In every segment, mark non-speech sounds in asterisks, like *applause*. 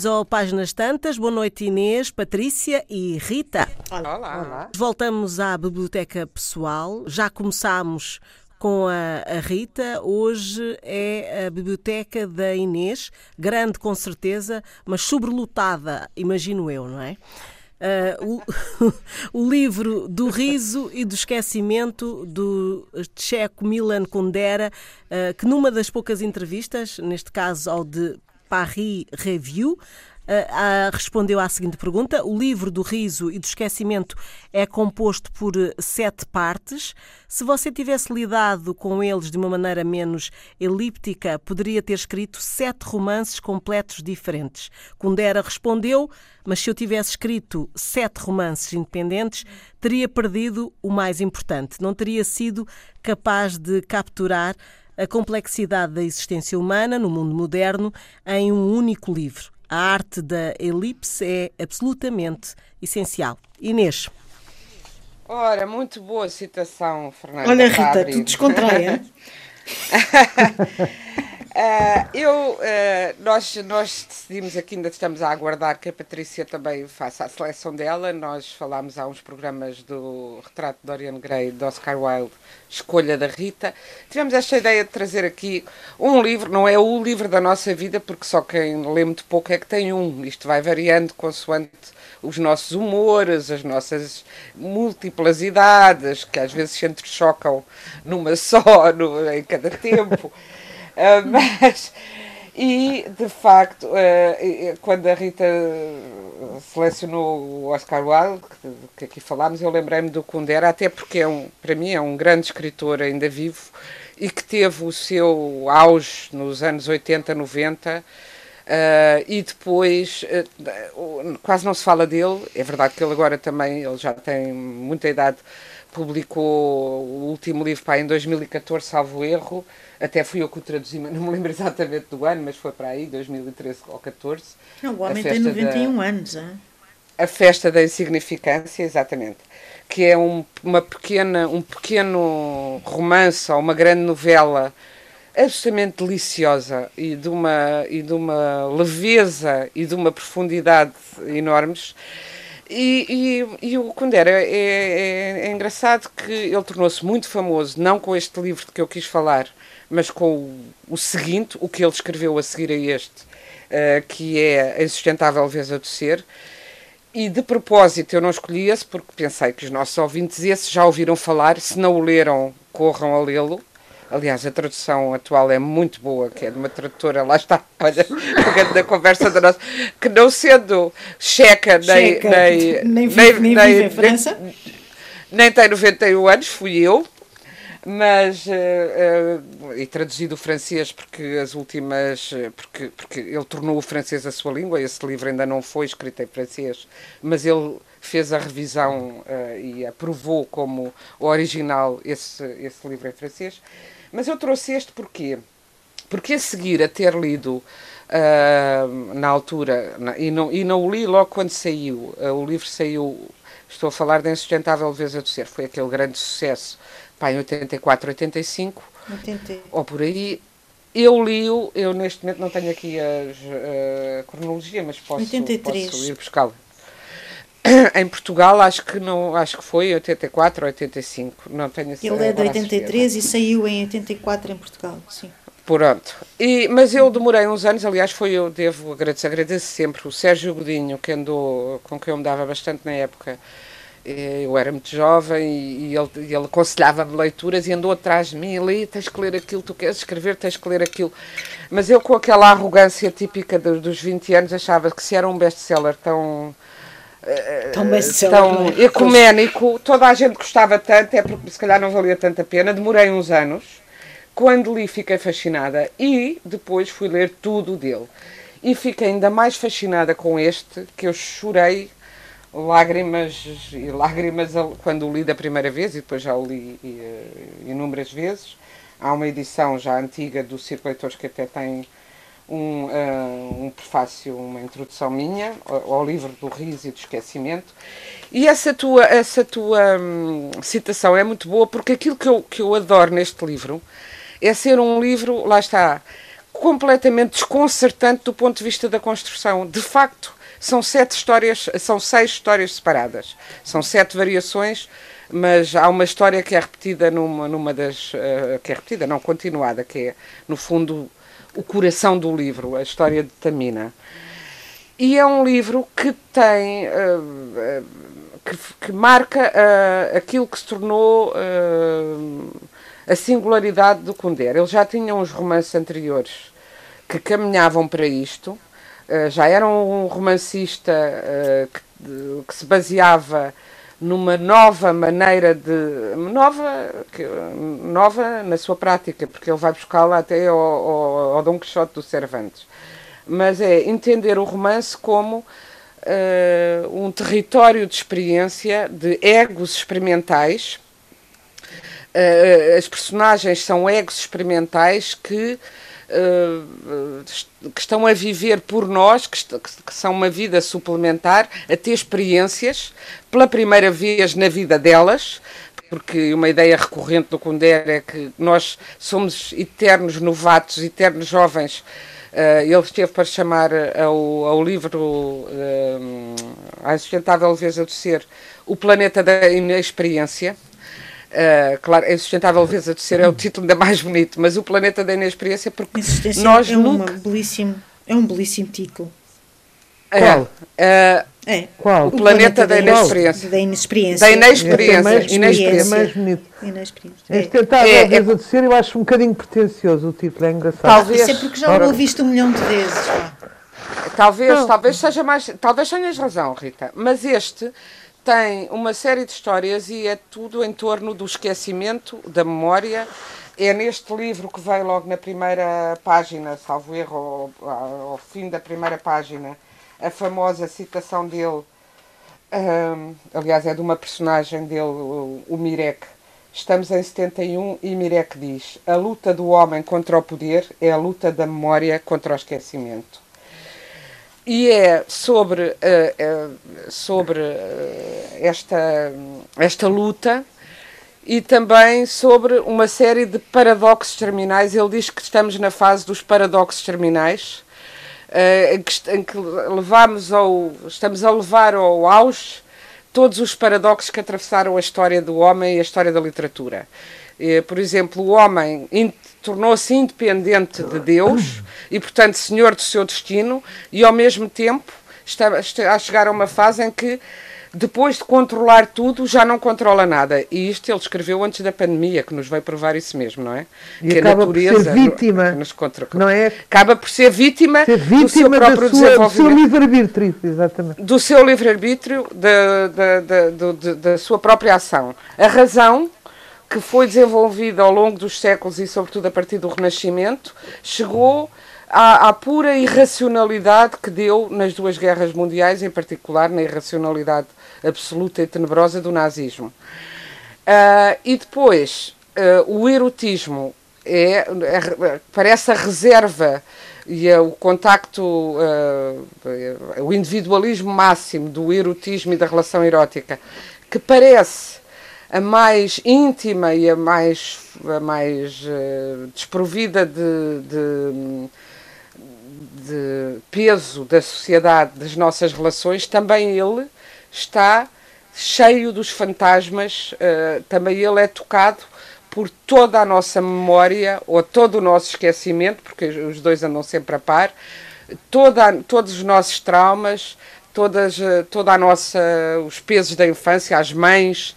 Bem-vindos ao Páginas Tantas. Boa noite, Inês, Patrícia e Rita. Olá. Olá. Voltamos à biblioteca pessoal. Já começámos com a, a, Rita. Hoje é a biblioteca da Inês, grande com certeza, mas sobrelotada, imagino eu, não é? Uh, o, *laughs* o, livro do riso e do esquecimento do tcheco Milan Kundera, uh, que numa das poucas entrevistas, neste caso ao de Paris Review, Uh, respondeu à seguinte pergunta: O livro do riso e do esquecimento é composto por sete partes. Se você tivesse lidado com eles de uma maneira menos elíptica, poderia ter escrito sete romances completos diferentes. Kundera respondeu: Mas se eu tivesse escrito sete romances independentes, teria perdido o mais importante. Não teria sido capaz de capturar a complexidade da existência humana no mundo moderno em um único livro. A arte da elipse é absolutamente essencial. Inês. Ora, muito boa citação, Fernanda. Olha, Rita, tu descontraia. *laughs* Uh, eu, uh, nós, nós decidimos aqui, ainda estamos a aguardar que a Patrícia também faça a seleção dela. Nós falámos há uns programas do Retrato de Dorian Gray, de Oscar Wilde, Escolha da Rita. Tivemos esta ideia de trazer aqui um livro, não é o livro da nossa vida, porque só quem lê muito pouco é que tem um. Isto vai variando consoante os nossos humores, as nossas múltiplas idades, que às vezes se entrechocam numa só, no, em cada tempo. *laughs* Uh, *laughs* mas, e de facto, uh, quando a Rita selecionou o Oscar Wilde, que, aqui falámos, eu lembrei-me do Kundera, até porque é um, para mim é um grande escritor ainda vivo e que teve o seu auge nos anos 80, 90. Uh, e depois uh, quase não se fala dele. É verdade que ele agora também ele já tem muita idade. Publicou o último livro para em 2014, salvo erro, até fui eu que o traduzi, não me lembro *laughs* exatamente do ano, mas foi para aí, 2013 ou 14. Não, o homem tem 91 da, anos, hein? A festa da insignificância, exatamente. Que é um, uma pequena, um pequeno romance ou uma grande novela absolutamente deliciosa e de uma, e de uma leveza e de uma profundidade enormes. E, e, e o Kundera é, é, é engraçado que ele tornou-se muito famoso, não com este livro de que eu quis falar, mas com o, o seguinte, o que ele escreveu a seguir a este, uh, que é A Insustentável Veza do Ser. E de propósito eu não escolhi esse porque pensei que os nossos ouvintes esse já ouviram falar, se não o leram, corram a lê-lo. Aliás, a tradução atual é muito boa, que é de uma tradutora, lá está, *laughs* olha, pegando na conversa da nossa, que não sendo checa, nem, checa, nem, *laughs* nem, vive, nem, nem, vive em França. Nem, nem tem 91 anos, fui eu, mas uh, uh, e traduzido o francês porque as últimas porque porque ele tornou o francês a sua língua esse livro ainda não foi escrito em francês mas ele fez a revisão uh, e aprovou como original esse esse livro em francês mas eu trouxe este porquê porque a seguir a ter lido na altura na, e não e não o li logo quando saiu o livro saiu estou a falar da insustentável leveza do ser foi aquele grande sucesso pá, em 84, 85, 80. ou por aí. Eu li-o, eu neste momento não tenho aqui a, a cronologia, mas posso, 83. posso ir buscá-lo. *clears throat* Em Portugal acho que não, acho que foi 84 ou 85, não tenho Ele é de 83 e saiu em 84 em Portugal, sim. Pronto. E, mas eu demorei uns anos, aliás, foi eu devo agradecer, agradeço sempre o Sérgio Godinho, que andou, com quem eu me dava bastante na época, eu era muito jovem e, ele, ele aconselhava-me leituras e andou atrás de mim, ali tens que ler aquilo, tu queres escrever, tens que ler aquilo. Mas eu com aquela arrogância típica dos 20 anos achava que se era um best-seller tão... Eh, tão, tão ecuménico, toda a gente gostava tanto, é porque se calhar não valia tanta pena. Demorei uns anos, quando li fiquei fascinada e depois fui ler tudo dele. E fiquei ainda mais fascinada com este, que eu chorei lágrimas e lágrimas quando o li da primeira vez e depois já o li inúmeras vezes. Há uma edição já antiga do Circo Leitores que até tem um, uh, um prefácio, uma introdução minha ao, ao, livro do riso e do esquecimento. E essa tua, essa tua hum, citação é muito boa porque aquilo que eu, que eu adoro neste livro é ser um livro, lá está, completamente desconcertante do ponto de vista da construção. De facto, são sete histórias, são seis histórias separadas. São sete variações, mas há uma história que é repetida numa, numa das. Uh, que é repetida, não continuada, que é, no fundo, o coração do livro, a história de Tamina. E é um livro que tem. Uh, uh, que, que, marca aquilo que se tornou a singularidade do Kundera. Ele já tinha uns romances anteriores que caminhavam para isto, uh, já era um romancista uh, que, que, se baseava numa nova maneira de. nova, nova na sua prática, porque ele vai buscá-la até ao, ao, ao Dom Quixote do Cervantes. Mas é entender o romance como uh, um território de experiência, de egos experimentais Uh, as personagens são egos experimentais que, uh, que estão a viver por nós, que, que, são uma vida suplementar, a ter experiências pela primeira vez na vida delas, porque uma ideia recorrente do Kundera é que nós somos eternos novatos, eternos jovens. Uh, ele esteve para chamar ao, ao livro uh, A Insustentável Leveza do Ser o Planeta da Inexperiência Uh, claro, a Insustentável Leveza do Ser é o título ainda mais bonito, mas o Planeta da Inexperiência, porque nós é, nunca... belíssimo, é um belíssimo título. É, Qual? Uh, é. Qual? O, planeta, planeta da, inexperiência. Da inexperiência. Da inexperiência. É mais, inexperiência. É mais bonito. Inexperiência. É. Insustentável é, Leveza é... do Ser, eu acho um bocadinho pretencioso o título, é engraçado. Talvez. Isso é porque já o ouviste um milhão de vezes. Talvez, Não. talvez seja mais. Talvez tenhas razão, Rita. Mas este tem uma série de histórias e é tudo em torno do esquecimento, da memória. É neste livro que vem logo na primeira página, salvo erro, ao, ao fim da primeira página, a famosa citação dele. Um, aliás, é de uma personagem dele, o, o Mirek. Estamos em 71 e Mirek diz: A luta do homem contra o poder é a luta da memória contra o esquecimento e é sobre, uh, uh, sobre uh, esta, esta luta e também sobre uma série de paradoxos terminais. Ele diz que estamos na fase dos paradoxos terminais, em que, em, que, levamos ao, estamos a levar ao auge todos os paradoxos que atravessaram a história do homem e a história da literatura. Por exemplo, o homem tornou-se independente de Deus e, portanto, senhor do seu destino, e ao mesmo tempo está, está a chegar a uma fase em que, depois de controlar tudo, já não controla nada. E isto ele escreveu antes da pandemia, que nos veio provar isso mesmo, não é? E que acaba a natureza por ser vítima, nos contra... não é? Acaba por ser vítima, ser vítima do seu próprio sua, desenvolvimento. Do seu livre-arbítrio, exatamente. Do seu livre-arbítrio, da, da, da, da, da sua própria ação. A razão que foi desenvolvida ao longo dos séculos e, sobretudo, a partir do Renascimento, chegou à, à, pura irracionalidade que deu nas duas guerras mundiais, em particular na irracionalidade absoluta e tenebrosa do nazismo. Uh, e depois, uh, o erotismo é, é, parece a reserva e é o contacto, uh, o individualismo máximo do erotismo e da relação erótica, que parece a mais íntima e a mais, a mais uh, desprovida de, de, de, peso da sociedade, das nossas relações, também ele está cheio dos fantasmas, uh, também ele é tocado por toda a nossa memória ou todo o nosso esquecimento, porque os dois andam sempre a par, toda, todos os nossos traumas, todas, eh, toda a nossa, os pesos da infância, as mães,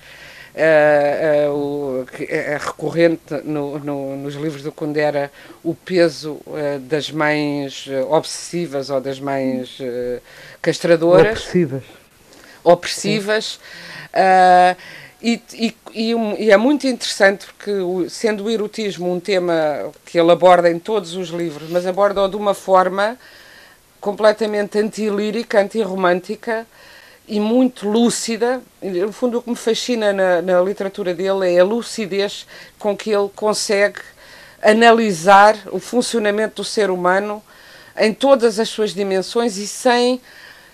o, é recorrente no, no, nos livros do Kundera o peso das mães obsessivas ou das mães castradoras. Opressivas. Opressivas. E, e, e, é muito interessante porque, sendo o erotismo um tema que ele aborda em todos os livros, mas aborda-o de uma forma completamente antilírica, antirromântica, e muito lúcida. No fundo, o que me fascina na, na, literatura dele é a lucidez com que ele consegue analisar o funcionamento do ser humano em todas as suas dimensões e sem,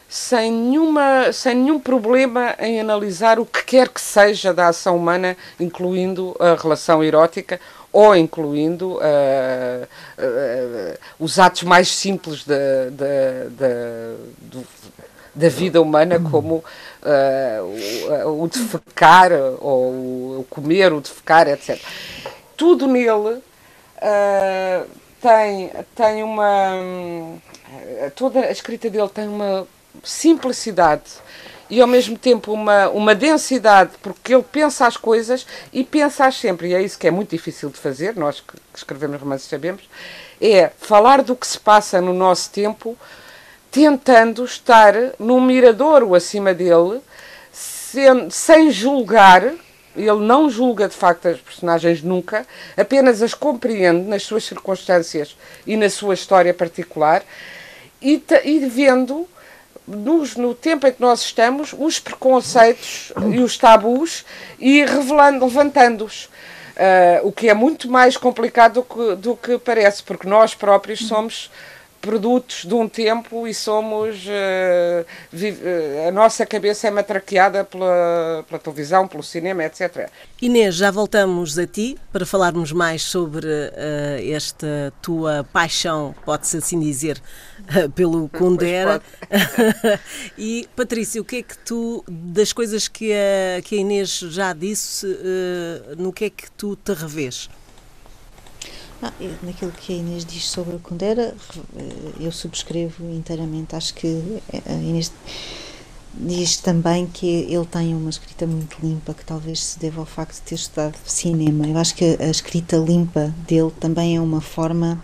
sem, nenhuma, sem nenhum problema em analisar o que quer que seja da ação humana, incluindo a relação erótica ou incluindo uh, uh, os atos mais simples da, da, da, do, da vida humana, como uh, o, o defecar, ou o comer, o defecar, etc. Tudo nele tem, tem uma. Toda a escrita dele tem uma simplicidade e ao mesmo tempo uma, uma densidade, porque ele pensa as coisas e pensa-as sempre, e é isso que é muito difícil de fazer, nós que escrevemos romances sabemos, é falar do que se passa no nosso tempo, tentando estar num miradouro acima dele, sem, sem julgar, ele não julga de facto as personagens nunca, apenas as compreende nas suas circunstâncias e na sua história particular, e, e vendo nos, no tempo em que nós estamos, os preconceitos e os tabus e revelando, levantando-os. Uh, o que é muito mais complicado do que, do que parece, porque nós próprios somos produtos de um tempo e somos. Uh, vive, uh, a nossa cabeça é matraqueada pela, pela televisão, pelo cinema, etc. Inês, já voltamos a ti para falarmos mais sobre uh, esta tua paixão, pode-se assim dizer, pelo Kundera. *laughs* e Patrícia, o que é que tu, das coisas que a, que a Inês já disse, no que é que tu te revês? Ah, naquilo que a Inês diz sobre o Kundera, eh, eu subscrevo inteiramente. Acho que a Inês diz também que ele tem uma escrita muito limpa, que talvez se deva ao facto de ter estudado cinema. Eu acho que a escrita limpa dele também é uma forma.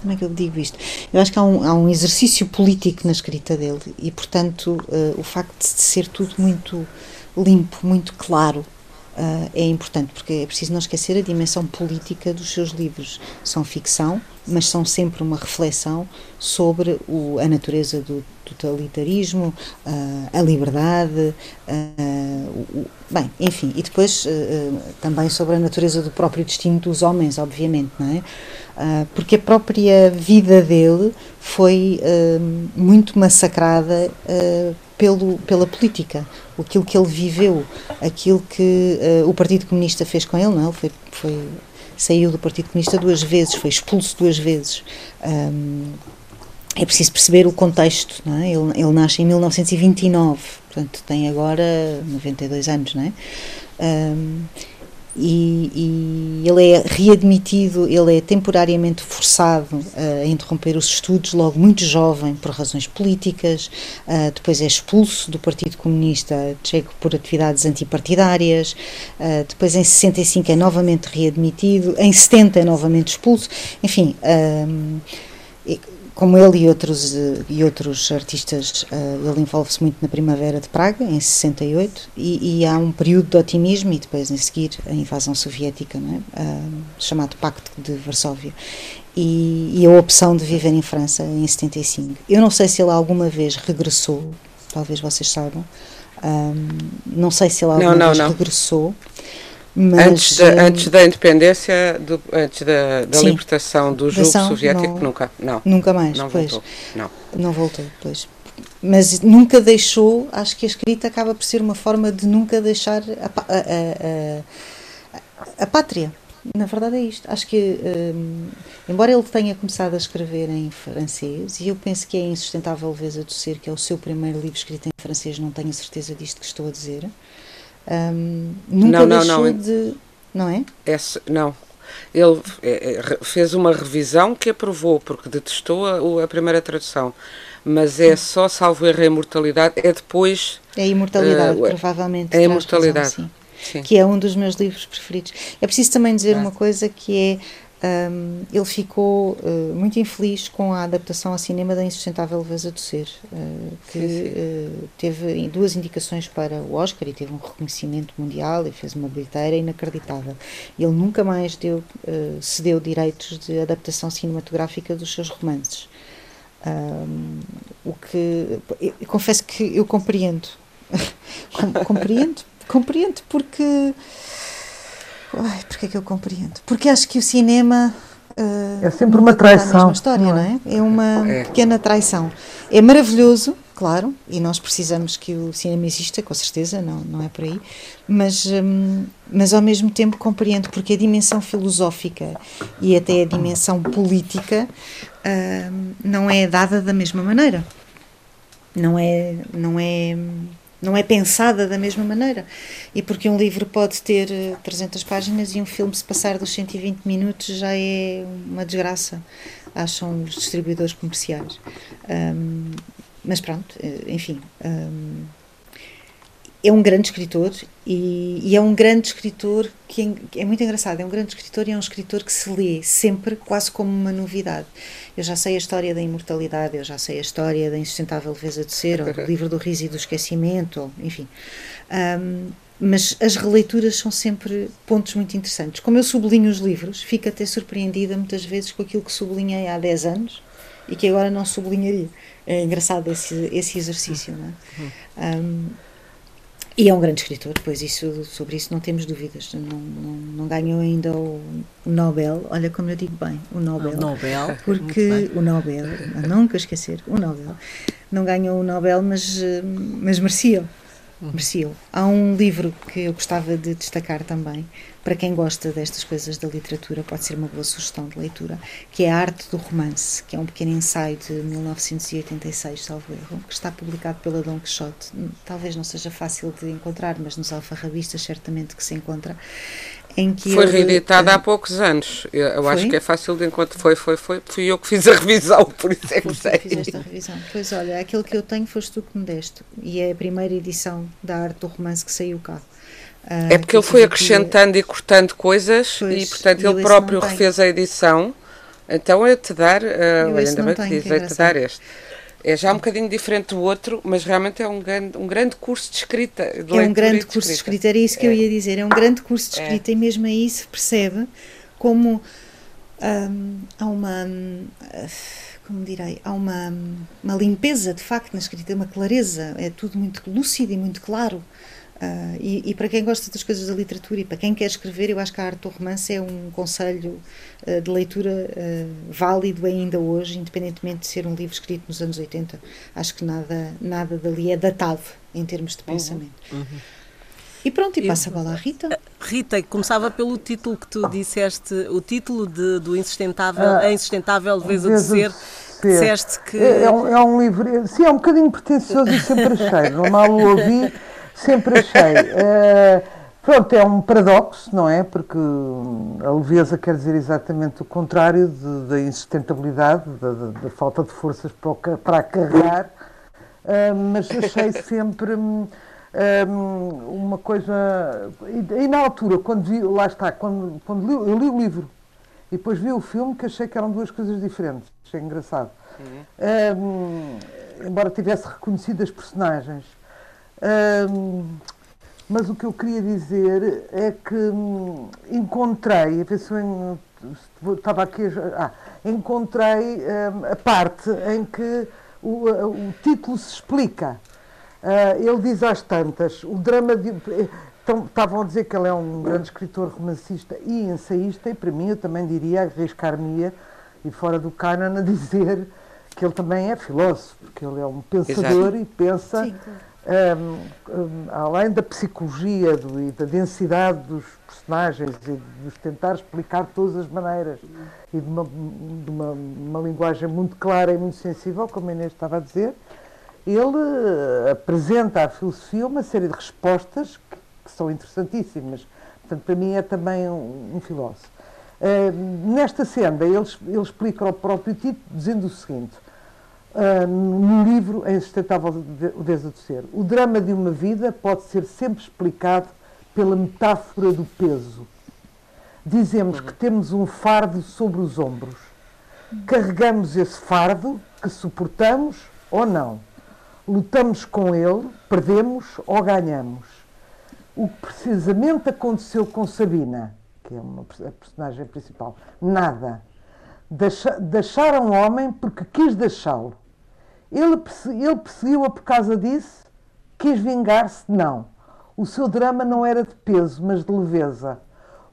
Como é que eu digo isto? Eu acho que há um, há um exercício político na escrita dele e, portanto, uh, o facto de ser tudo muito limpo, muito claro, uh, é importante, porque é preciso não esquecer a dimensão política dos seus livros. São ficção, mas são sempre uma reflexão sobre o, a natureza do totalitarismo, uh, a liberdade, uh, o, bem, enfim, e depois também sobre a natureza do próprio destino dos homens, obviamente, não é? porque a própria vida dele foi muito massacrada pelo, pela política, aquilo que ele viveu, aquilo que uh, o Partido Comunista fez com ele, não é? Ele foi, foi, saiu do Partido Comunista duas vezes, foi expulso duas vezes. Um, é preciso perceber o contexto, não é? Ele, ele nasce em 1929, portanto tem agora 92 anos, não é? Um, e, e, ele é readmitido, ele é temporariamente forçado a interromper os estudos, logo muito jovem, por razões políticas, uh, depois é expulso do Partido Comunista Tcheco por atividades antipartidárias, uh, depois em 65 é novamente readmitido, em 70 é novamente expulso, enfim. Uh, como ele e outros, eh, e outros artistas, uh, ele envolve-se muito na Primavera de Praga, em 68, e, e, há um período de otimismo e depois, em seguir, a invasão soviética, é? uh, chamado Pacto de Varsóvia, e, e, a opção de viver em França em 75. Eu não sei se ele alguma vez regressou, talvez vocês saibam, um, não sei se ele alguma não, não, vez não. regressou. Mas, antes, da, uh, antes da independência, do, antes da, da sim, libertação do jugo soviético, não, nunca, não. Nunca mais, não pois. Voltou, não. Não voltou, pois. Mas nunca deixou, acho que a escrita acaba por ser uma forma de nunca deixar a, a, a, a pátria. Na verdade é isto. Acho que, um, embora ele tenha começado a escrever em francês, e eu penso que é insustentável vez a tossir, que é o seu primeiro livro escrito em francês, não tenho certeza disto que estou a dizer, um, nunca não, deixou não, de. Não é? Esse, não. Ele é, é, fez uma revisão que aprovou, porque detestou a, a primeira tradução. Mas é só, salvo erro, a imortalidade. É depois. É a imortalidade, uh, provavelmente. É a imortalidade. Razão, sim. Sim. Que é um dos meus livros preferidos. É preciso também dizer uma coisa que é um, ele ficou uh, muito infeliz com a adaptação ao cinema da Insustentável Leveza do Ser, uh, que uh, teve duas indicações para o Oscar e teve um reconhecimento mundial e fez uma bilheteira inacreditável. Ele nunca mais deu, cedeu direitos de adaptação cinematográfica dos seus romances. Um, o que eu, eu confesso que eu compreendo, *laughs* compreendo, compreendo porque Ai, porque é que eu compreendo? Porque acho que o cinema. Uh, é sempre uma traição. A mesma história, não é? É uma é. pequena traição. É maravilhoso, claro, e nós precisamos que o cinema exista, com certeza, não, não é por aí, mas, hum, mas ao mesmo tempo compreendo porque a dimensão filosófica e até a dimensão política hum, não é dada da mesma maneira. Não é, não é não é pensada da mesma maneira. E porque um livro pode ter 300 eh, páginas e um filme, se passar dos 120 minutos, já é uma desgraça, acham os distribuidores comerciais. Um, mas pronto, eh, enfim. Um, é um grande escritor e, e, é um grande escritor que é, é, muito engraçado. É um grande escritor e é um escritor que se lê sempre quase como uma novidade. Eu já sei a história da imortalidade, eu já sei a história da insustentável leveza de ser, ou do *laughs* livro do riso e do esquecimento, ou, enfim. Um, mas as releituras são sempre pontos muito interessantes. Como eu sublinho os livros, fico até surpreendida muitas vezes com aquilo que sublinhei há 10 anos e que agora não sublinharia. É engraçado esse, esse exercício, não é? Um, e é um grande escritor, pois isso, sobre isso não temos dúvidas. Não, não, não ganhou ainda o, Nobel, olha como eu digo bem, o Nobel. O Nobel. *laughs* Porque o Nobel, nunca esquecer, o Nobel. Não ganhou o Nobel, mas, mas merecia mereciam. Há um livro que eu gostava de destacar também, para quem gosta destas coisas da literatura, pode ser uma boa sugestão de leitura, que é A Arte do Romance, que é um pequeno ensaio de 1986, salvo erro, que está publicado pela Dom Quixote. Talvez não seja fácil de encontrar, mas nos alfarrabistas certamente que se encontra em que foi ele, reeditada uh, há poucos anos. Eu, eu acho que é fácil de encontrar. Foi, foi, foi. Fui eu que fiz a revisão, por isso é que sei. Fizeste a revisão. Pois olha, aquele que eu tenho foste tu que me deste. E é a primeira edição da arte do romance que saiu cá. Uh, é porque ele foi acrescentando e cortando coisas pois, e, portanto, ele próprio refez a edição. Então é-te dar, uh, ainda bem que diz, é-te dar este. É já um bocadinho diferente do outro, mas realmente é um grande, um grande curso de escrita. De é um grande curso de escrita, era isso que é. eu ia dizer. É um grande curso de é. escrita é. e mesmo aí se percebe como hum, há uma. Como direi? Há uma, uma limpeza de facto na escrita, uma clareza. É tudo muito lúcido e muito claro. Uh, e, e, para quem gosta das coisas da literatura e para quem quer escrever, eu acho que a arte do romance é um conselho uh, de leitura uh, válido ainda hoje, independentemente de ser um livro escrito nos anos 80. Acho que nada, nada dali é datado em termos de uhum. pensamento. Uhum. E pronto, e passa a bola à Rita. Rita, começava pelo título que tu disseste, o título de, do Insustentável, ah, A Insustentável Leveza de Ser. Disseste que. É, é, um, é um livro, sim, é um bocadinho pretencioso e sempre achei, mal o ouvi sempre achei. Uh, *laughs* pronto, é um paradoxo, não é? Porque a leveza quer dizer exatamente o contrário da insustentabilidade, da, falta de forças para, para carregar, uh, mas achei *laughs* sempre. Um, uma coisa. E, e, na altura, quando vi, lá está, quando, quando li, eu li o livro e depois vi o filme, que achei que eram duas coisas diferentes. Achei engraçado. Uhum. Um, embora tivesse reconhecido as personagens. Um, mas o que eu queria dizer é que hum, encontrei, a eu estava aqui, ah, encontrei um, a parte em que o, o título se explica. Uh, ele diz às tantas, o drama de. Então, estavam a dizer que ele é um grande escritor, romancista e ensaísta, e para mim eu também diria, arriscar-me e fora do canon, a dizer que ele também é filósofo, porque ele é um pensador Exato. e pensa. Sim, claro um, um, além da psicologia do, e da densidade dos personagens e de os tentar explicar de todas as maneiras e de, uma, de uma, uma, linguagem muito clara e muito sensível, como a Inês estava a dizer, ele apresenta à filosofia uma série de respostas que, que são interessantíssimas. Portanto, para mim é também um, um filósofo. Uh, nesta senda, ele, ele explica o próprio título dizendo o seguinte: uh, no livro A Insustentável do Ser. O drama de uma vida pode ser sempre explicado pela metáfora do peso. Dizemos que temos um fardo sobre os ombros. Carregamos esse fardo que suportamos ou não. Lutamos com ele, perdemos ou ganhamos. O que precisamente aconteceu com Sabina, que é uma, a personagem principal, nada. Deixa, deixar um homem porque quis deixá-lo. Ele, ele perseguiu-a por causa disso? Quis vingar-se? Não. O seu drama não era de peso, mas de leveza.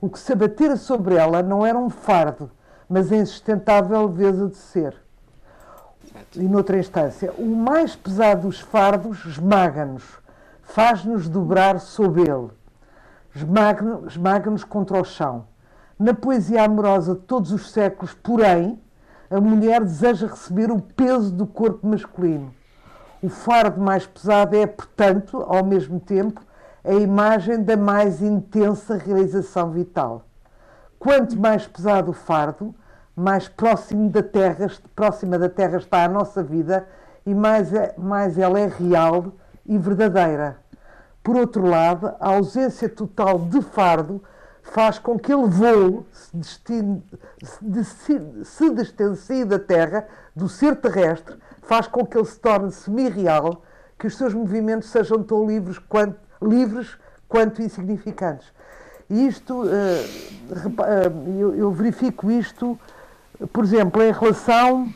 O que se abatera sobre ela não era um fardo, mas a insustentável leveza de ser. e noutra instância, o mais pesado dos fardos esmaga-nos, faz-nos dobrar sob ele, esmaga-nos esmaga contra o chão. Na poesia amorosa de todos os séculos, porém, a mulher deseja receber o peso do corpo masculino. O fardo mais pesado é, portanto, ao mesmo tempo, a imagem da mais intensa realização vital. Quanto mais pesado o fardo, mais próximo da terra, próxima da terra está a nossa vida e mais, é, mais ela é real e verdadeira. Por outro lado, a ausência total de fardo faz com que ele voo, se, destine, se, se distancie da Terra, do ser terrestre, faz com que ele se torne semi-real, que os seus movimentos sejam tão livres quanto, livres quanto insignificantes. E isto, uh, eu, eu verifico isto, por exemplo, em relação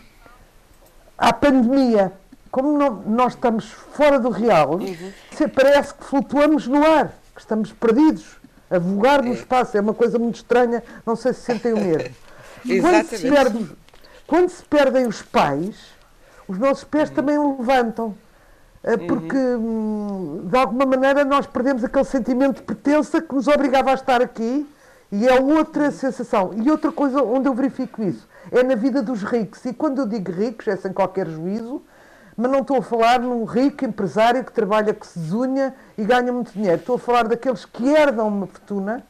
à pandemia. Como nós estamos fora do real, uhum. parece que flutuamos no ar, que estamos perdidos a vogar no é. espaço. É uma coisa muito estranha, não sei se sentem o mesmo. *laughs* quando, se perde, quando se perdem os pais, os nossos pés uhum. também levantam. Eh, porque, uhum. de alguma maneira, nós perdemos aquele sentimento de pertença que nos obrigava a estar aqui e é outra uhum. sensação. E outra coisa onde eu verifico isso é na vida dos ricos. E quando eu digo ricos, é sem qualquer juízo, mas não estou a falar num rico empresário que trabalha que se zunha e ganha muito dinheiro. Estou a falar daqueles que herdam uma fortuna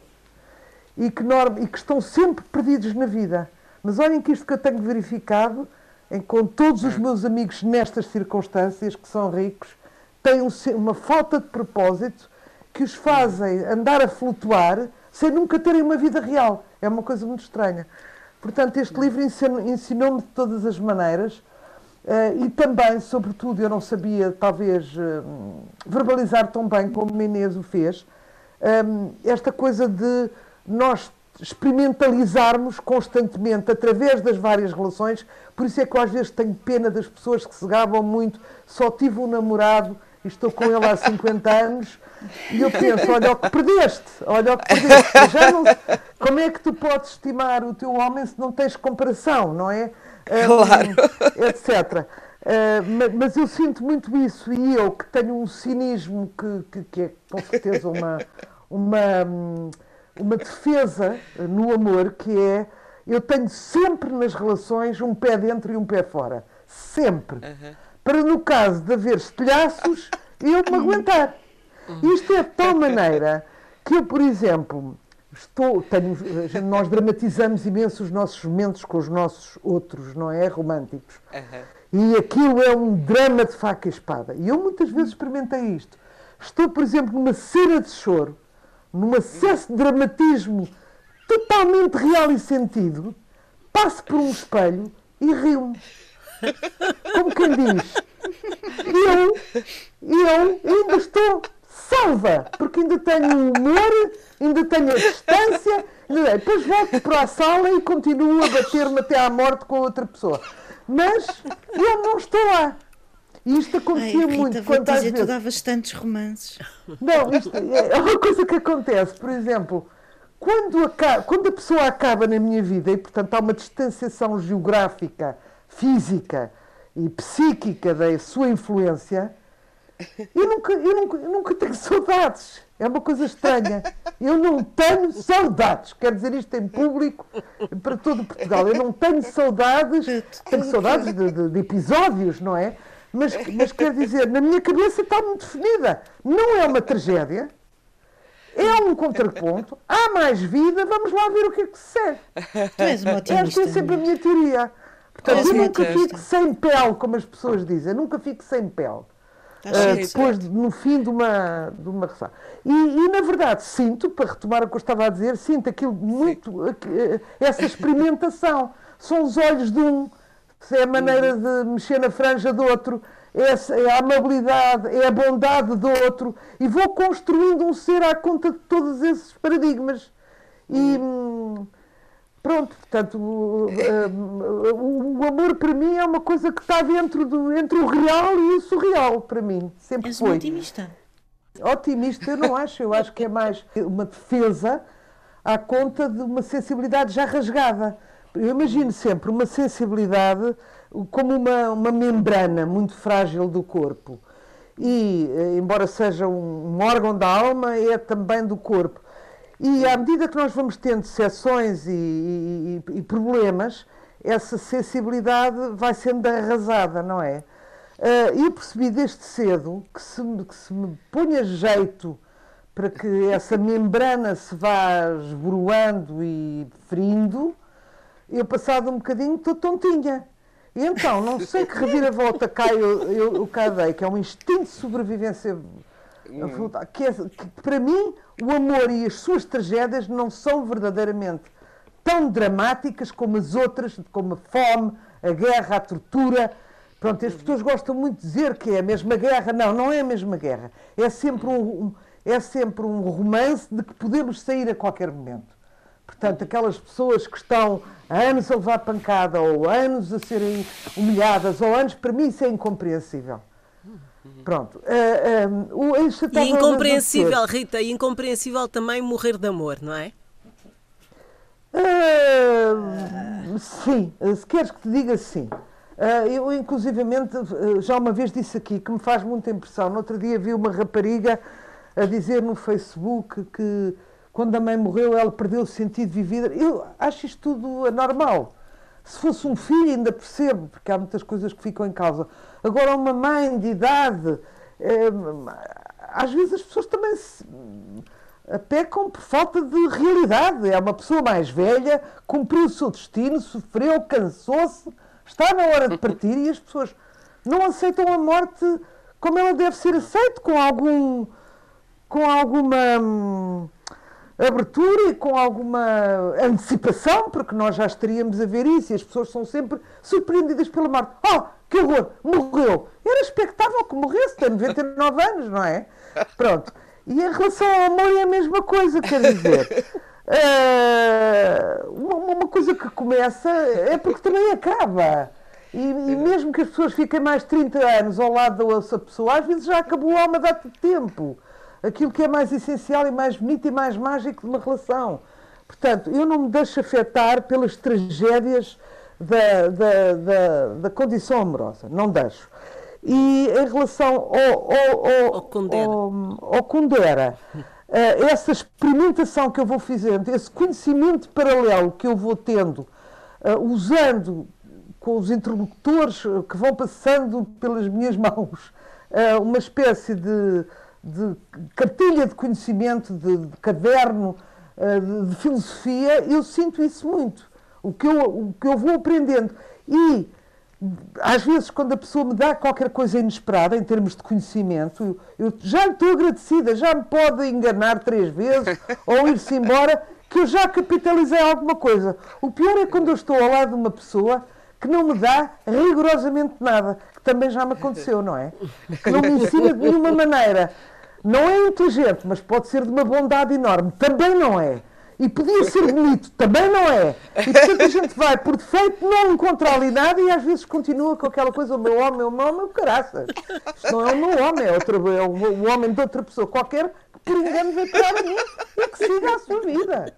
e que, e que estão sempre perdidos na vida. Mas olhem que isto que eu tenho verificado, em, com todos os meus amigos nestas circunstâncias, que são ricos, têm um, uma falta de propósito que os fazem andar a flutuar sem nunca terem uma vida real. É uma coisa muito estranha. Portanto, este livro ensinou-me de todas as maneiras Uh, e também, sobretudo, eu não sabia, talvez, uh, verbalizar tão bem como Menezes o fez, um, eh, esta coisa de nós experimentalizarmos constantemente através das várias relações. Por isso é que eu às vezes tenho pena das pessoas que se gabam muito. Só tive um namorado e estou com ele há 50 anos. E eu penso, olha o que perdeste, olha o que perdeste. Já não, como é que tu podes estimar o teu homem se não tens comparação, não é? *laughs* claro. *laughs* etc. Uh, mas eu sinto muito isso e eu que tenho um cinismo que, que, que é com certeza uma, uma, uma defesa no amor, que é eu tenho sempre nas relações um pé dentro e um pé fora. Sempre. Uhum. Para no caso de haver estilhaços, eu me aguentar. Isto é de tal maneira que eu, por exemplo, Estou, tenho, nós dramatizamos imenso os nossos momentos com os nossos outros, não é? Românticos. Uhum. E aquilo é um drama de faca e espada. E eu muitas vezes experimentei isto. Estou, por exemplo, numa cena de choro, num acesso de dramatismo totalmente real e sentido, passo por um espelho e rio-me. Como quem diz. Eu, eu ainda estou salva, porque ainda tenho humor, ainda tenho a distância, depois volto para a sala e continuo a bater-me até à morte com outra pessoa. Mas eu não estou lá. E isto acontecia Ai, Rita, muito. Vou dizer, vezes... tu davas tantos romances. Não, isto é uma coisa que acontece, por exemplo, quando, acaba, quando a pessoa acaba na minha vida e, portanto, há uma distanciação geográfica, física e psíquica da sua influência, eu nunca, eu, nunca, eu nunca tenho saudades. É uma coisa estranha. Eu não tenho saudades. Quero dizer isto em público para todo Portugal. Eu não tenho saudades. Tenho saudades de, de, de episódios, não é? Mas, mas quer dizer, na minha cabeça está muito definida. Não é uma tragédia. É um contraponto. Há mais vida. Vamos lá ver o que é que se segue. Tu és uma Esta é sempre a minha teoria. Portanto, eu nunca fico sem pele, como as pessoas dizem. Eu nunca fico sem pele. Uh, depois, de, no fim de uma, de uma e, e, na verdade, sinto, para retomar o que eu estava a dizer, sinto aquilo muito, eh, essa experimentação. *laughs* São os olhos de um, é a maneira uhum. de mexer na franja do outro, é, é a amabilidade, é a bondade do outro, e vou construindo um ser à conta de todos esses paradigmas. E. Uhum. Hum, Pronto, portanto, o, o, o, amor para mim é uma coisa que está dentro do, entre o real e o surreal, para mim. Sempre És foi. otimista. Otimista eu não acho, eu acho que é mais uma defesa à conta de uma sensibilidade já rasgada. Eu imagino sempre uma sensibilidade como uma, uma membrana muito frágil do corpo. E, eh, embora seja um, um órgão da alma, é também do corpo. E à medida que nós vamos tendo seções e, e, e problemas, essa sensibilidade vai sendo arrasada, não é? Uh, eu percebi desde cedo que se, que se me ponha jeito para que essa membrana se vá esboroando e ferindo, eu passado um bocadinho estou tontinha. E então, não sei que reviravolta cai eu, eu, o cadei, que é um instinto de sobrevivência hum. que, é, que para mim o amor e as suas tragédias não são verdadeiramente tão dramáticas como as outras, como a fome, a guerra, a tortura. Pronto, as pessoas gostam muito de dizer que é a mesma guerra. Não, não é a mesma guerra. É sempre um, é sempre um romance de que podemos sair a qualquer momento. Portanto, aquelas pessoas que estão há anos a levar pancada, ou anos a serem humilhadas, ou anos, para mim isso é incompreensível. Pronto. Uh, uh, e incompreensível, Rita, e incompreensível também morrer de amor, não é? Uh, sim, se queres que te diga sim. Uh, eu, inclusivamente, já uma vez disse aqui que me faz muita impressão. No outro dia vi uma rapariga a dizer no Facebook que quando a mãe morreu ela perdeu o sentido de viver. Eu acho isto tudo anormal. Se fosse um filho, ainda percebo, porque há muitas coisas que ficam em causa. Agora, uma mãe de idade, é, às vezes as pessoas também se pecam por falta de realidade. É uma pessoa mais velha, cumpriu o seu destino, sofreu, cansou-se, está na hora de partir e as pessoas não aceitam a morte como ela deve ser aceita, com algum com alguma hum, abertura e com alguma antecipação, porque nós já estaríamos a ver isso e as pessoas são sempre surpreendidas pela morte. Oh, que horror! Morreu! Era expectável que morresse, tem 99 anos, não é? Pronto. E em relação ao amor é a mesma coisa, quer dizer. *laughs* Uh, uma, uma, coisa que começa é porque também acaba. E, e, mesmo que as pessoas fiquem mais 30 anos ao lado dessa pessoa, às vezes já acabou há uma data de tempo aquilo que é mais essencial e mais bonito e mais mágico de uma relação. Portanto, eu não me deixo afetar pelas tragédias da, da, da, da condição amorosa, não deixo. E em relação ao, ao, ao, ao Kundera, ao, ao Kundera uh, essa experimentação que eu vou fazendo, esse conhecimento paralelo que eu vou tendo, uh, usando com os interlocutores que vão passando pelas minhas *laughs* mãos, uh, uma espécie de de cartilha de conhecimento, de, de caderno, eh, de, de, filosofia, eu sinto isso muito. O que, eu, o que eu vou aprendendo. E, às vezes, quando a pessoa me dá qualquer coisa inesperada, em termos de conhecimento, eu, eu já lhe estou agradecida, já me pode enganar três vezes *laughs* ou ir-se embora, que eu já capitalizei alguma coisa. O pior é quando eu estou ao lado de uma pessoa que não me dá rigorosamente nada, que também já me aconteceu, não é? Que não me ensina de nenhuma maneira. Não é inteligente, mas pode ser de uma bondade enorme. Também não é. E podia ser bonito, *laughs* também não é. E portanto a gente vai por defeito, não encontra ali nada e às vezes continua com aquela coisa: o meu homem, o meu homem, o caraças. Isto não é o meu homem, é, outro, é o, o homem de outra pessoa qualquer que por engano veio para a mim e que siga a sua vida.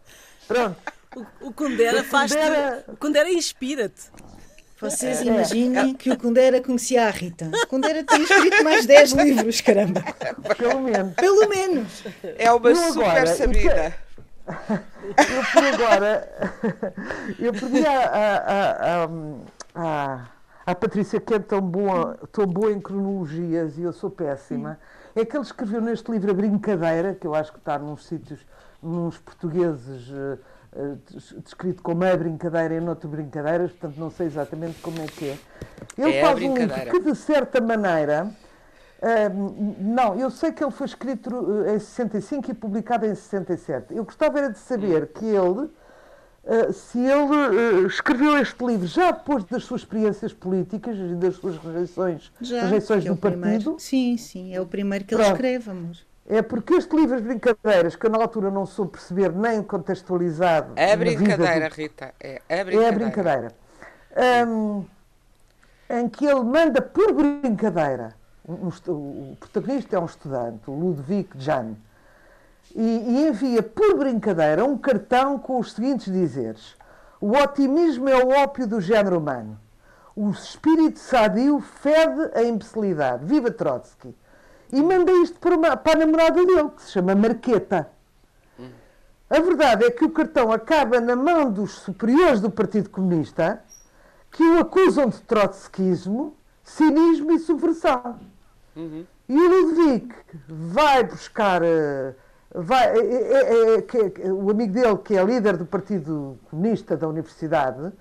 Pronto. O, o Kundera faz-te. O Kundera inspira-te. Vocês é. imaginem que o Kundera conhecia a Rita. O Kundera tinha escrito mais 10 *laughs* livros, caramba. Pelo menos. Pelo menos. É uma super agora, sabida. Eu por agora, eu pedi à, a a a Patrícia, que é tão boa, tão boa em cronologias e eu sou péssima, é que ele escreveu neste livro A Brincadeira, que eu acho que está nos sítios, nos portugueses uh, eh, descrito como a brincadeira e noutro brincadeiras, portanto não sei exatamente como é que é. Ele é faz um livro que, de certa maneira, uh, não, eu sei que ele foi escrito eh, em 65 e publicado em 67. Eu gostava era de saber que ele, uh, se ele uh, escreveu este livro já depois das suas experiências políticas e das suas rejeições, já, rejeições é do partido. Primeiro, sim, sim, é o primeiro que ele escreve, amor. É porque este livro de brincadeiras, que eu na altura não soube perceber nem contextualizado. É a brincadeira, do... Rita. É a brincadeira. É a brincadeira. Um, em que ele manda por brincadeira. Um, o protagonista é um estudante, o Ludwig Jan, e, e envia por brincadeira um cartão com os seguintes dizeres: O otimismo é o ópio do género humano. O espírito sadio fede a imbecilidade. Viva Trotsky! E manda isto para, uma, para a namorada dele, que se chama Marqueta. A verdade é que o cartão acaba na mão dos superiores do Partido Comunista, que o acusam de trotskismo, cinismo e subversão. Uhum. E o Ludwig vai buscar. Eh, vai, é, é, é, o amigo dele, que é líder do Partido Comunista da Universidade,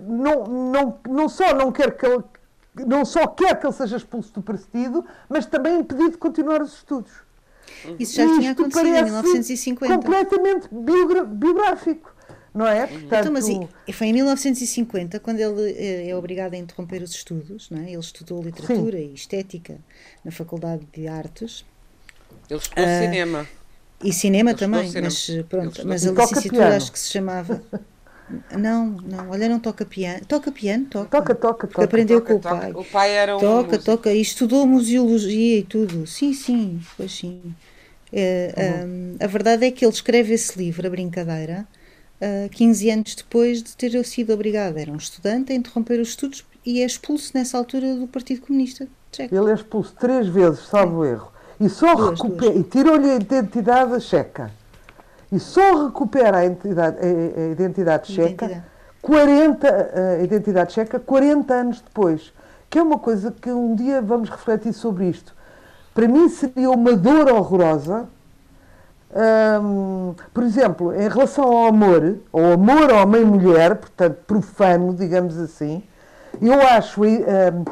não, não, não só não quer que ele, não só quer que ele seja expulso do partido, mas também impedido de continuar os estudos. Isso já tinha acontecido em 1950. Completamente biográfico. Não é? Portanto, então, mas foi em 1950 quando ele eh, é obrigado a interromper os estudos. Não é? Ele estudou literatura Sim. e estética na Faculdade de Artes. Ele estudou uh, cinema. E cinema ele também, cinema. mas pronto, mas a licenciatura acho que se chamava. *laughs* Não, não, olha, não toca piano. Toca piano, toca. Toca, toca, toca. aprendeu toca, com toca. o pai. O pai era um. Toca, músico. toca. E estudou museologia e tudo. Sim, sim, pois sim. É, uhum. um, a verdade é que ele escreve esse livro, A Brincadeira, uh, 15 anos depois de ter sido obrigado. Era um estudante a interromper os estudos e é expulso nessa altura do Partido Comunista Tcheco. Ele é expulso três vezes, salvo é. erro. E só recupera, e tirou-lhe a identidade checa e só recupera a identidade, a, identidade checa identidade. 40, a identidade checa 40 anos depois. Que é uma coisa que um dia vamos refletir sobre isto. Para mim seria uma dor horrorosa. Hum, por exemplo, em relação ao amor, ao amor homem-mulher, portanto profano, digamos assim, eu acho hum,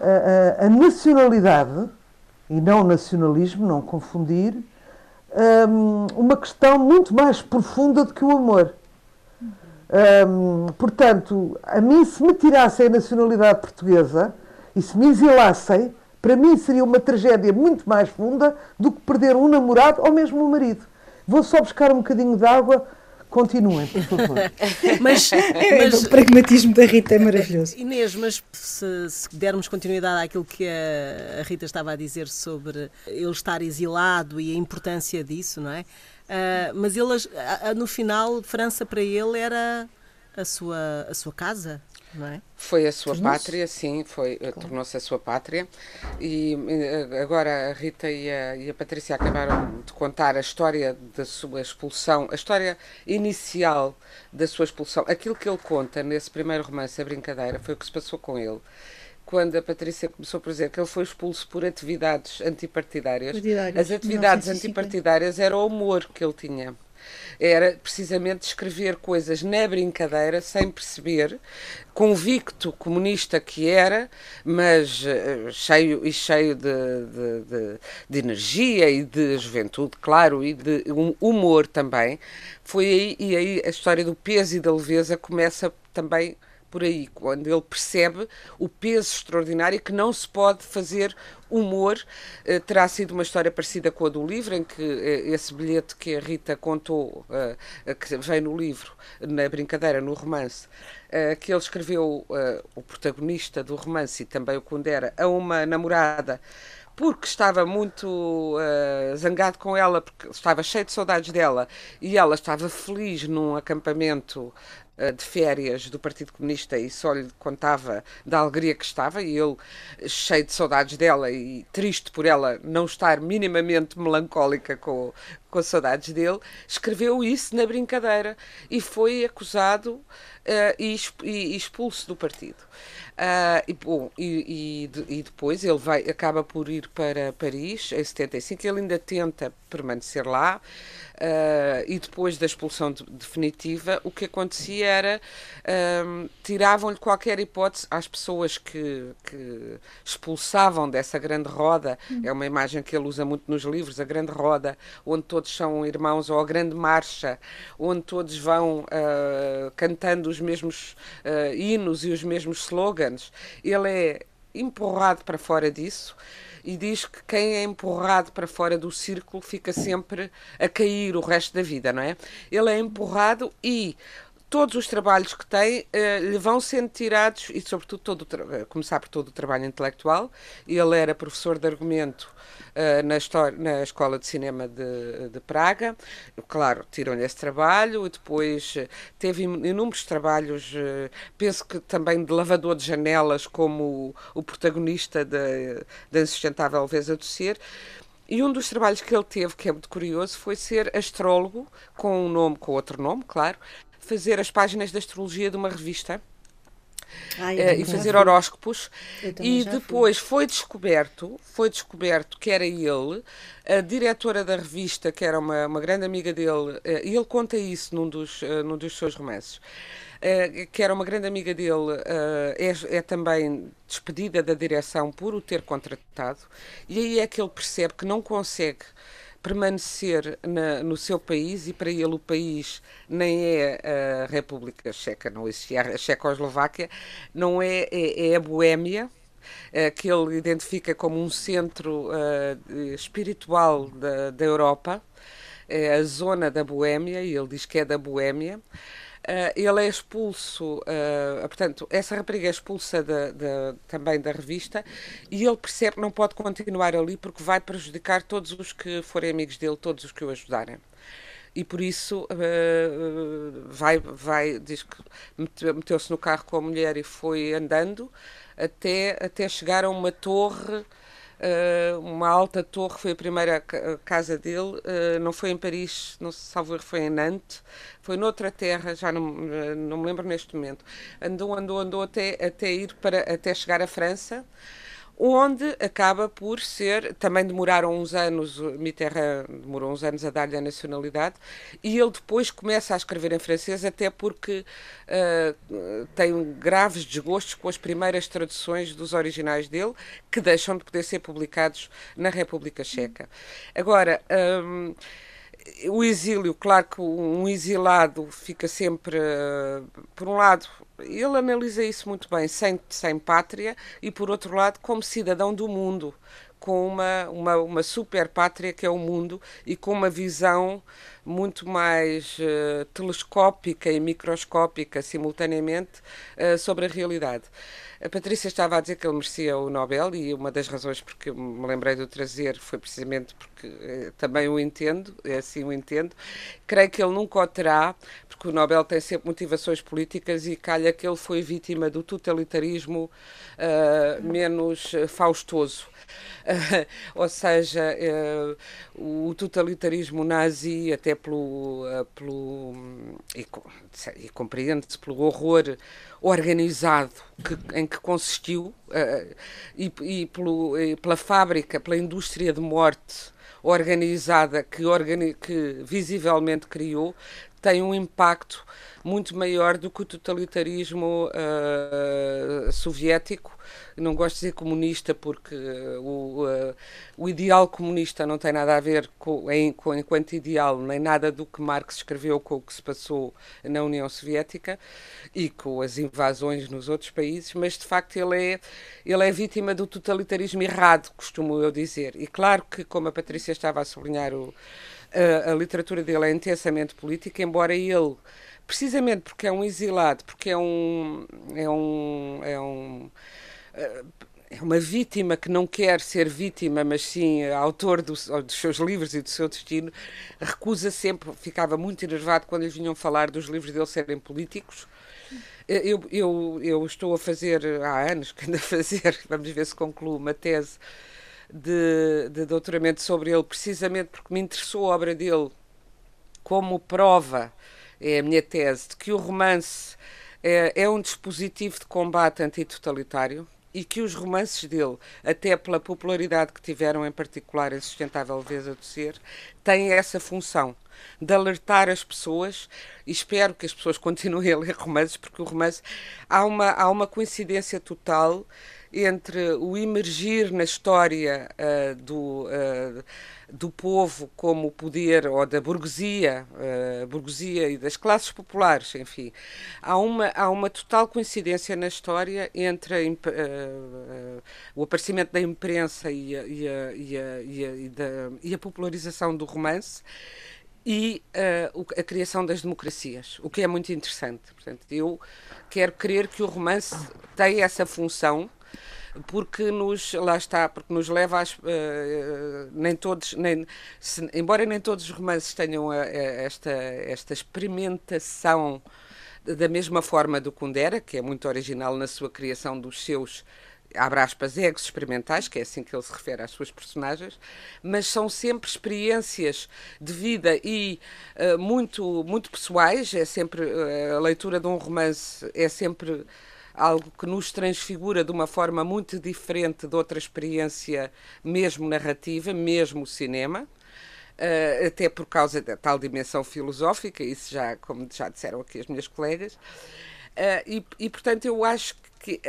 a, a, a nacionalidade, e não nacionalismo, não confundir, um, uma questão muito mais profunda do que o amor. Um, portanto, a mim, se me tirassem a nacionalidade portuguesa e se me exilassem, para mim seria uma tragédia muito mais funda do que perder um namorado ou mesmo um marido. Vou só buscar um bocadinho de água Continuem, por favor. *laughs* mas, mas, o pragmatismo da Rita é maravilhoso. Inês, mas se, se dermos continuidade àquilo que a, a, Rita estava a dizer sobre ele estar exilado e a importância disso, não é? Uh, mas ele, no final, França para ele era a sua, a sua casa, é? Foi a sua pátria, sim, foi, eh, tornou-se a sua pátria. E eh, agora a Rita e a, e a Patrícia acabaram de contar a história da sua expulsão, a história inicial da sua expulsão. Aquilo que ele conta nesse primeiro romance, A Brincadeira, foi o que se passou com ele quando a Patrícia começou por dizer que ele foi expulso por atividades antipartidárias. Partidárias, As atividades antipartidárias era o humor que ele tinha era precisamente escrever coisas na brincadeira, sem perceber, convicto comunista que era, mas uh, cheio e cheio de, de, de, de, energia e de juventude, claro, e de humor também. Foi aí, e aí a história do peso e da leveza começa também por aí, quando ele percebe o peso extraordinário que não se pode fazer humor. Uh, terá sido uma história parecida com a do livro, em que uh, esse bilhete que a Rita contou, uh, que vem no livro, na brincadeira, no romance, que ele escreveu, o protagonista do romance e também o Kundera, a uma namorada porque estava muito uh, zangado com ela, porque estava cheio de saudades dela e ela estava feliz num acampamento de férias do Partido Comunista e só lhe contava da alegria que estava e ele, cheio de saudades dela e triste por ela não estar minimamente melancólica com, com saudades dele, escreveu isso na brincadeira e foi acusado uh, e, expulso do partido. Uh, e, bom, e, e, e, depois ele vai, acaba por ir para Paris em 75. Ele ainda tenta permanecer lá. Uh, e depois da expulsão de, definitiva, o que acontecia era uh, tiravam-lhe qualquer hipótese às pessoas que, que, expulsavam dessa grande roda. Uhum. É uma imagem que ele usa muito nos livros, a grande roda, onde todos são irmãos, ou a grande marcha, onde todos vão uh, cantando os mesmos hinos e os mesmos slogans. Ele é empurrado para fora disso e diz que quem é empurrado para fora do círculo fica sempre a cair o resto da vida, não é? Ele é empurrado e todos os trabalhos que tem uh, lhe vão sendo tirados, e sobretudo todo começar por todo o trabalho intelectual. Ele era professor de argumento uh, na, na Escola de Cinema de, de Praga. Claro, tiram-lhe esse trabalho, e depois teve inúmeros trabalhos, uh, penso que também de lavador de janelas, como o, o protagonista da Insustentável Leveza do Ser. E um dos trabalhos que ele teve, que é muito curioso, foi ser astrólogo, com um nome, com outro nome, claro, fazer as páginas da astrologia de uma revista. Uh, e fazer horóscopos e depois fui. foi descoberto foi descoberto que era ele a diretora da revista que era uma, uma grande amiga dele uh, e ele conta isso num dos, uh, num dos seus romances que era uma grande amiga dele, é, é, também despedida da direção por o ter contratado, e aí é que ele percebe que não consegue permanecer na, no seu país e para ele o país nem é a República Checa, não existia a Checoslováquia, não é, é, é a Boémia, uh, que ele identifica como um centro espiritual da, da Europa, é a zona da Boémia, e ele diz que é da Boémia. Uh, ele é expulso, uh, portanto, essa rapariga é expulsa de, de, também da revista e ele percebe que não pode continuar ali porque vai prejudicar todos os que forem amigos dele, todos os que o ajudarem. E por isso uh, vai, vai, diz que meteu-se no carro com a mulher e foi andando até, até chegar a uma torre uma alta torre, foi a primeira casa dele, uh, não foi em Paris, não se salvo foi em Nantes, foi noutra terra, já não, não me lembro neste momento. Andou, andou, andou até, até ir para, até chegar à França, onde acaba por ser, também demoraram uns anos, Mitterrand demorou uns anos a dar-lhe a nacionalidade, e ele depois começa a escrever em francês, até porque uh, tem graves desgostos com as primeiras traduções dos originais dele, que deixam de poder ser publicados na República Checa. Agora. Um, o exílio, claro que um exilado fica sempre, uh, por um lado, ele analisa isso muito bem, sem, sem pátria, e por outro lado, como cidadão do mundo, com uma, uma, uma super pátria que é o mundo e com uma visão muito mais uh, telescópica e microscópica simultaneamente uh, sobre a realidade. A Patrícia estava a dizer que ele merecia o Nobel e uma das razões porque me lembrei de o trazer foi precisamente porque eh, também o entendo, é assim o entendo. Creio que ele nunca o terá, porque o Nobel tem sempre motivações políticas e calha que ele foi vítima do totalitarismo uh, menos faustoso. *laughs* Ou seja, uh, o totalitarismo nazi, até pelo. Uh, pelo e, e compreende-se pelo horror organizado que, em que consistiu e, e, pelo, e pela fábrica, pela indústria de morte organizada que, organi que visivelmente criou, tem um impacto muito maior do que o totalitarismo uh, soviético. Não gosto de dizer comunista porque o, uh, o ideal comunista não tem nada a ver com, em, com, enquanto ideal, nem nada do que Marx escreveu com o que se passou na União Soviética e com as invasões nos outros países, mas de facto ele é, ele é vítima do totalitarismo errado, costumo eu dizer. E claro que, como a Patrícia estava a sublinhar, o, a, literatura dele é intensamente política, embora ele precisamente porque é um exilado, porque é um é um é um é uma vítima que não quer ser vítima, mas sim autor dos, dos, seus livros e do seu destino, recusa sempre, ficava muito enervado quando lhes vinham falar dos livros dele serem políticos. Eu, eu, eu estou a fazer, há anos que ando a fazer, *laughs* vamos ver se concluo, uma tese de, de doutoramento sobre ele, precisamente porque me interessou a obra dele como prova, é a minha tese, de que o romance é, é um dispositivo de combate antitotalitário e que os romances dele, até pela popularidade que tiveram, em particular a Sustentável Leveza do Ser, têm essa função de alertar as pessoas e espero que as pessoas *laughs* continuem a ler romances, porque o romance há uma, há uma coincidência total entre o emergir na história uh, do, uh, do povo como poder, ou da burguesia, uh, burguesia e das classes populares, enfim. Há uma, há uma total coincidência na história entre a, o aparecimento da imprensa e a, e a, e a, e a, e a popularização do romance e uh, a criação das democracias, o que é muito interessante. Portanto, eu quero crer que o romance tem essa função porque nos lá está porque nos leva a uh, nem todos nem se, embora nem todos os romances tenham a, a, esta esta experimentação da mesma forma do Kundera que é muito original na sua criação dos seus abre aspas, egos experimentais, que é assim que ele se refere às suas personagens, mas são sempre experiências de vida e uh, muito, muito pessoais. É sempre uh, a leitura de um romance é sempre algo que nos transfigura de uma forma muito diferente de outra experiência, mesmo narrativa, mesmo cinema. Uh, até por causa da tal dimensão filosófica, isso já, como já disseram aqui as minhas colegas. Uh, e, e, portanto, eu acho que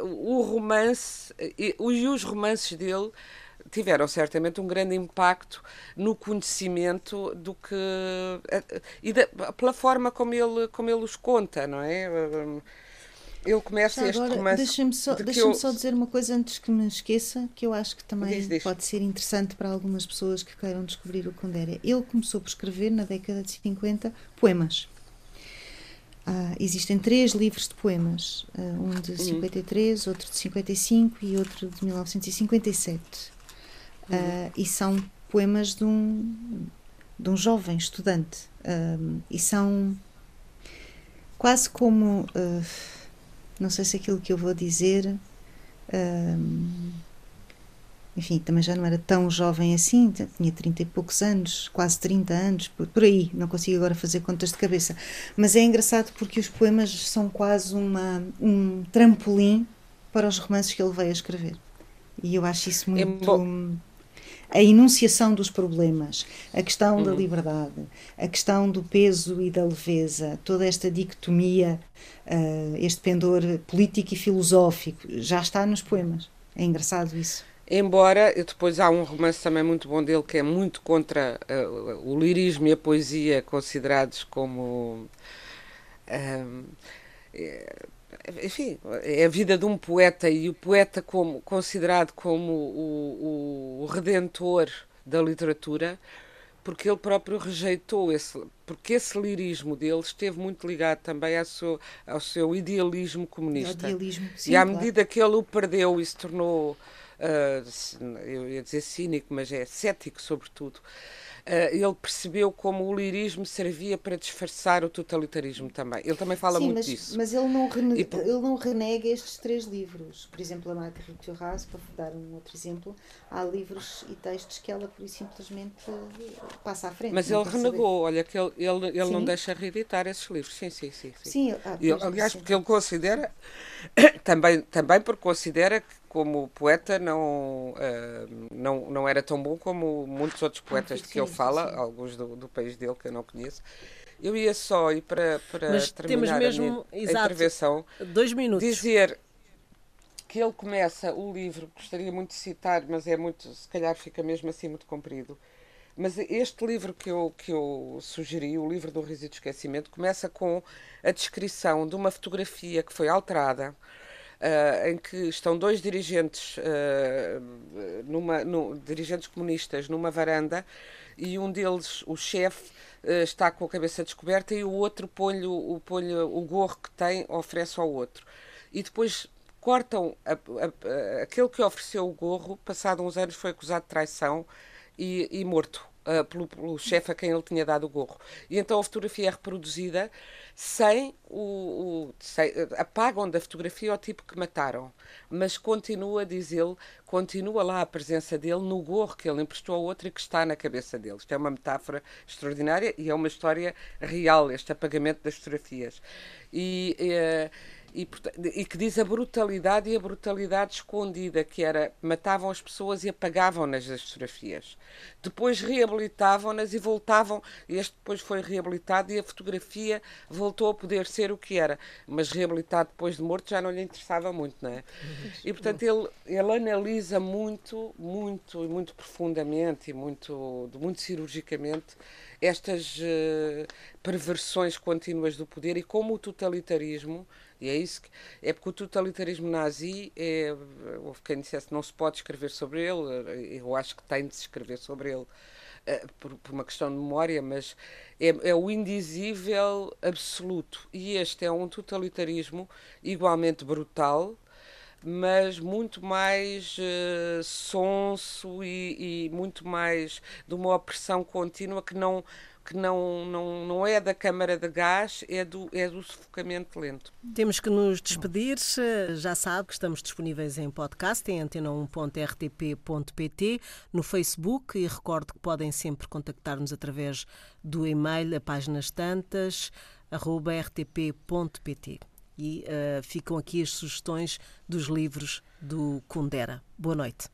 uh, o romance e, e os romances dele tiveram certamente um grande impacto no conhecimento do que uh, e da, pela forma como ele como ele os conta não é ele começa Já este agora, romance deixa-me só, de deixa eu... só dizer uma coisa antes que me esqueça que eu acho que também diz, diz. pode ser interessante para algumas pessoas que queiram descobrir o Kundera ele começou por escrever na década de 50 poemas ah, existem três livros de poemas, ah, um de 53, outro de 55 e outro de 1957. Uhum. Ah, e são poemas de um, de um jovem estudante. e são quase como. Não sei se aquilo que eu vou dizer enfim, também já não era tão jovem assim, tinha 30 e poucos anos, quase 30 anos, por, por, aí, não consigo agora fazer contas de cabeça. Mas é engraçado porque os poemas são quase uma, um trampolim para os romances que ele veio a escrever. E eu acho isso muito. É a enunciação dos problemas, a questão uhum. da liberdade, a questão do peso e da leveza, toda esta dicotomia, uh, este pendor político e filosófico, já está nos poemas. É engraçado isso. Embora depois há um romance também muito bom dele que é muito contra uh, o lirismo e a poesia considerados como uh, enfim, é a vida de um poeta e o poeta como considerado como o, o, o redentor da literatura, porque ele próprio rejeitou esse, porque esse lirismo dele esteve muito ligado também ao seu, ao seu idealismo comunista. Idealismo, sim, e à claro. medida que ele o perdeu e se tornou uh, eu ia dizer cínico, mas é cético sobretudo, uh, ele percebeu como o lirismo servia para disfarçar o totalitarismo também. Ele também fala Sim, muito mas, disso. Mas ele não, rene... por... ele não renega estes três livros. Por exemplo, a Marguerite Duras, para dar um outro exemplo, há livros e textos que ela, por e simplesmente, passa à frente. Mas ele renegou, olha, que ele, ele, ele não deixa reeditar esses livros. Sim, sim, sim. sim. sim ah, ele, aliás, porque ele considera, *coughs* também, também porque considera que como poeta não, uh, não, não era tão bom como muitos outros poetas de que ele fala, sim. alguns do, do país dele que eu não conheço. Eu ia só, e para, para Mas terminar mesmo, a minha exato, intervenção, dois minutos. dizer que ele começa o livro, gostaria muito de citar, mas é muito, se calhar fica mesmo assim muito comprido. Mas este livro que eu, que eu sugeri, o livro do Riso e do Esquecimento, começa com a descrição de uma fotografia que foi alterada uh, em que estão dois dirigentes, uh, numa, no, dirigentes comunistas numa varanda e um deles, o chefe, uh, está com a cabeça descoberta e o outro põe-lhe o, põe o gorro que tem, oferece ao outro. E depois cortam a, a, a, aquele que ofereceu o gorro, passado uns anos foi acusado de traição e, e morto. Uh, pelo, pelo chefe a quem ele tinha dado o gorro. E então a fotografia é reproduzida sem o. o sem, apagam da fotografia o tipo que mataram, mas continua, diz ele, continua lá a presença dele no gorro que ele emprestou a outra e que está na cabeça dele. Isto é uma metáfora extraordinária e é uma história real, este apagamento das fotografias. E. Eh, e, e, que diz a brutalidade e a brutalidade escondida, que era matavam as pessoas e apagavam-nas das fotografias. Depois reabilitavam-nas e voltavam, este depois foi reabilitado e a fotografia voltou a poder ser o que era. Mas reabilitado depois de morto já não lhe interessava muito, não é? E portanto ele, ele analisa muito, muito e muito profundamente e muito, muito cirurgicamente estas uh, perversões contínuas do poder e como o totalitarismo e é isso que. É porque o totalitarismo nazi, é, houve quem dissesse não se pode escrever sobre ele, eu acho que tem de se escrever sobre ele. uh, por, por, uma questão de memória, mas é, é, o indizível absoluto. E este é um totalitarismo igualmente brutal, mas muito mais uh, sonso e, e, muito mais de uma opressão contínua que não que não, não, não é da câmara de gás, é do, é do sufocamento lento. Temos que nos despedir. Já sabe que estamos disponíveis em podcast, em antena1.rtp.pt, no Facebook e recordo que podem sempre contactar-nos através do e-mail a páginas tantas, arroba rtp.pt e uh, ficam aqui as sugestões dos livros do Kundera. Boa noite.